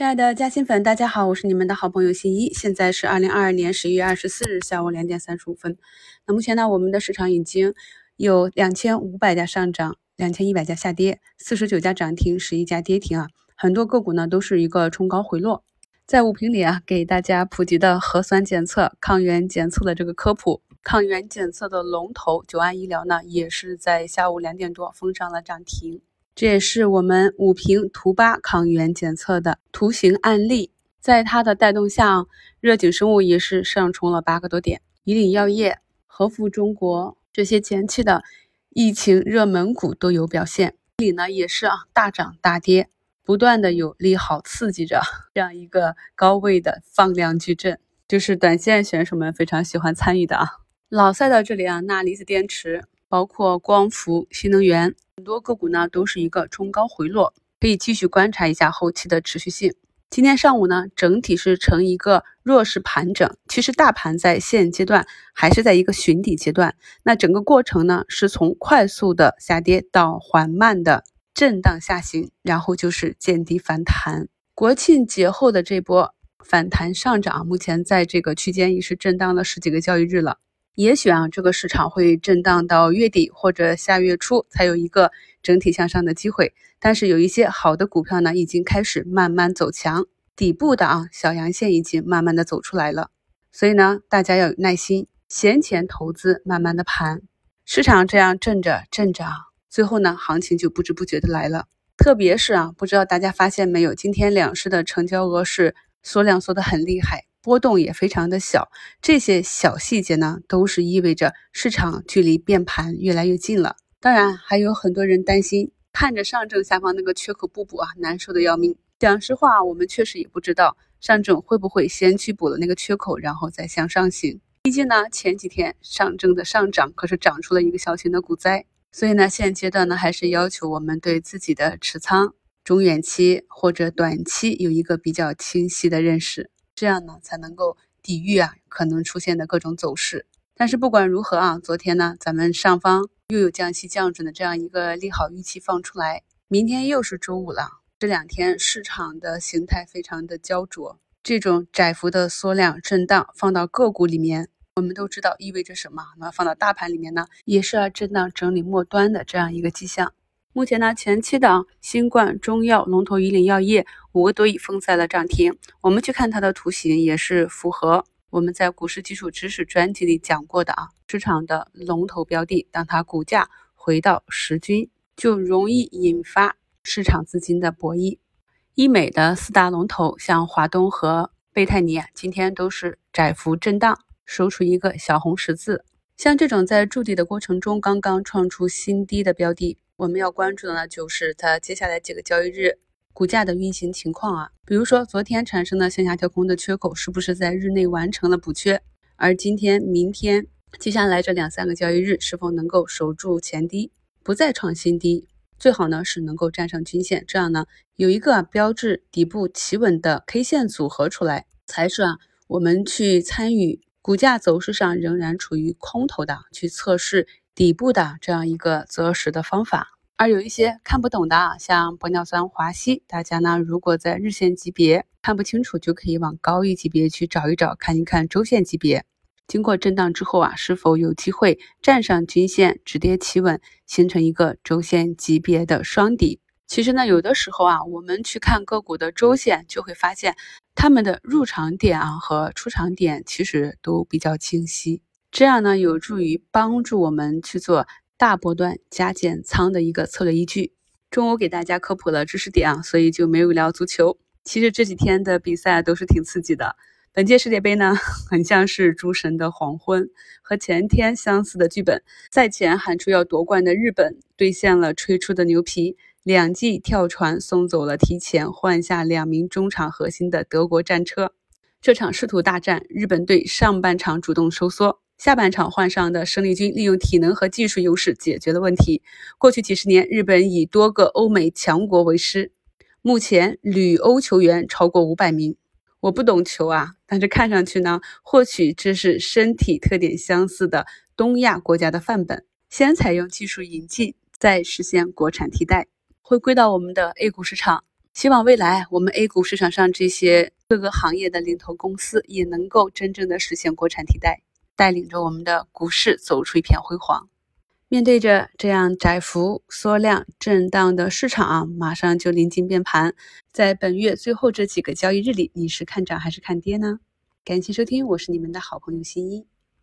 亲爱的嘉兴粉，大家好，我是你们的好朋友新一。现在是二零二二年十一月二十四日下午两点三十五分。那目前呢，我们的市场已经有两千五百家上涨，两千一百家下跌，四十九家涨停，十一家跌停啊。很多个股呢都是一个冲高回落。在五评里啊，给大家普及的核酸检测、抗原检测的这个科普，抗原检测的龙头九安医疗呢，也是在下午两点多封上了涨停。这也是我们五平图八抗原检测的图形案例，在它的带动下，热景生物也是上冲了八个多点，以岭药业、和富中国这些前期的疫情热门股都有表现。这里呢也是啊大涨大跌，不断的有利好刺激着这样一个高位的放量矩阵，就是短线选手们非常喜欢参与的啊。老赛到这里啊，钠离子电池。包括光伏、新能源，很多个股呢都是一个冲高回落，可以继续观察一下后期的持续性。今天上午呢，整体是呈一个弱势盘整，其实大盘在现阶段还是在一个寻底阶段。那整个过程呢，是从快速的下跌到缓慢的震荡下行，然后就是见底反弹。国庆节后的这波反弹上涨，目前在这个区间已是震荡了十几个交易日了。也许啊，这个市场会震荡到月底或者下月初才有一个整体向上的机会。但是有一些好的股票呢，已经开始慢慢走强，底部的啊小阳线已经慢慢的走出来了。所以呢，大家要有耐心，闲钱投资，慢慢的盘。市场这样震着震着，最后呢，行情就不知不觉的来了。特别是啊，不知道大家发现没有，今天两市的成交额是缩量缩的很厉害。波动也非常的小，这些小细节呢，都是意味着市场距离变盘越来越近了。当然，还有很多人担心，看着上证下方那个缺口不补啊，难受的要命。讲实话，我们确实也不知道上证会不会先去补了那个缺口，然后再向上行。毕竟呢，前几天上证的上涨可是涨出了一个小型的股灾，所以呢，现阶段呢，还是要求我们对自己的持仓中远期或者短期有一个比较清晰的认识。这样呢，才能够抵御啊可能出现的各种走势。但是不管如何啊，昨天呢，咱们上方又有降息降准的这样一个利好预期放出来，明天又是周五了。这两天市场的形态非常的焦灼，这种窄幅的缩量震荡放到个股里面，我们都知道意味着什么。那放到大盘里面呢，也是要震荡整理末端的这样一个迹象。目前呢，前期的新冠中药龙头以岭药业五个多亿封在了涨停。我们去看它的图形，也是符合我们在股市基础知识专辑里讲过的啊。市场的龙头标的，当它股价回到十均，就容易引发市场资金的博弈。医美的四大龙头，像华东和贝泰尼啊，今天都是窄幅震荡，收出一个小红十字。像这种在筑底的过程中刚刚创出新低的标的。我们要关注的呢，就是它接下来几个交易日股价的运行情况啊。比如说，昨天产生的向下跳空的缺口，是不是在日内完成了补缺？而今天、明天接下来这两三个交易日，是否能够守住前低，不再创新低？最好呢是能够站上均线，这样呢有一个标志底部企稳的 K 线组合出来，才是啊我们去参与股价走势上仍然处于空头的去测试。底部的这样一个择时的方法，而有一些看不懂的，像玻尿酸、华西，大家呢如果在日线级别看不清楚，就可以往高一级别去找一找，看一看周线级别。经过震荡之后啊，是否有机会站上均线，止跌企稳，形成一个周线级别的双底？其实呢，有的时候啊，我们去看个股的周线，就会发现它们的入场点啊和出场点其实都比较清晰。这样呢，有助于帮助我们去做大波段加减仓的一个策略依据。中午给大家科普了知识点啊，所以就没有聊足球。其实这几天的比赛都是挺刺激的。本届世界杯呢，很像是诸神的黄昏，和前天相似的剧本。赛前喊出要夺冠的日本兑现了吹出的牛皮，两记跳船送走了提前换下两名中场核心的德国战车。这场试图大战，日本队上半场主动收缩。下半场换上的胜利军利用体能和技术优势解决了问题。过去几十年，日本以多个欧美强国为师，目前旅欧球员超过五百名。我不懂球啊，但是看上去呢，或许这是身体特点相似的东亚国家的范本。先采用技术引进，再实现国产替代。回归到我们的 A 股市场，希望未来我们 A 股市场上这些各个行业的领头公司也能够真正的实现国产替代，带领着我们的股市走出一片辉煌。面对着这样窄幅缩量震荡的市场啊，马上就临近变盘，在本月最后这几个交易日里，你是看涨还是看跌呢？感谢收听，我是你们的好朋友新一。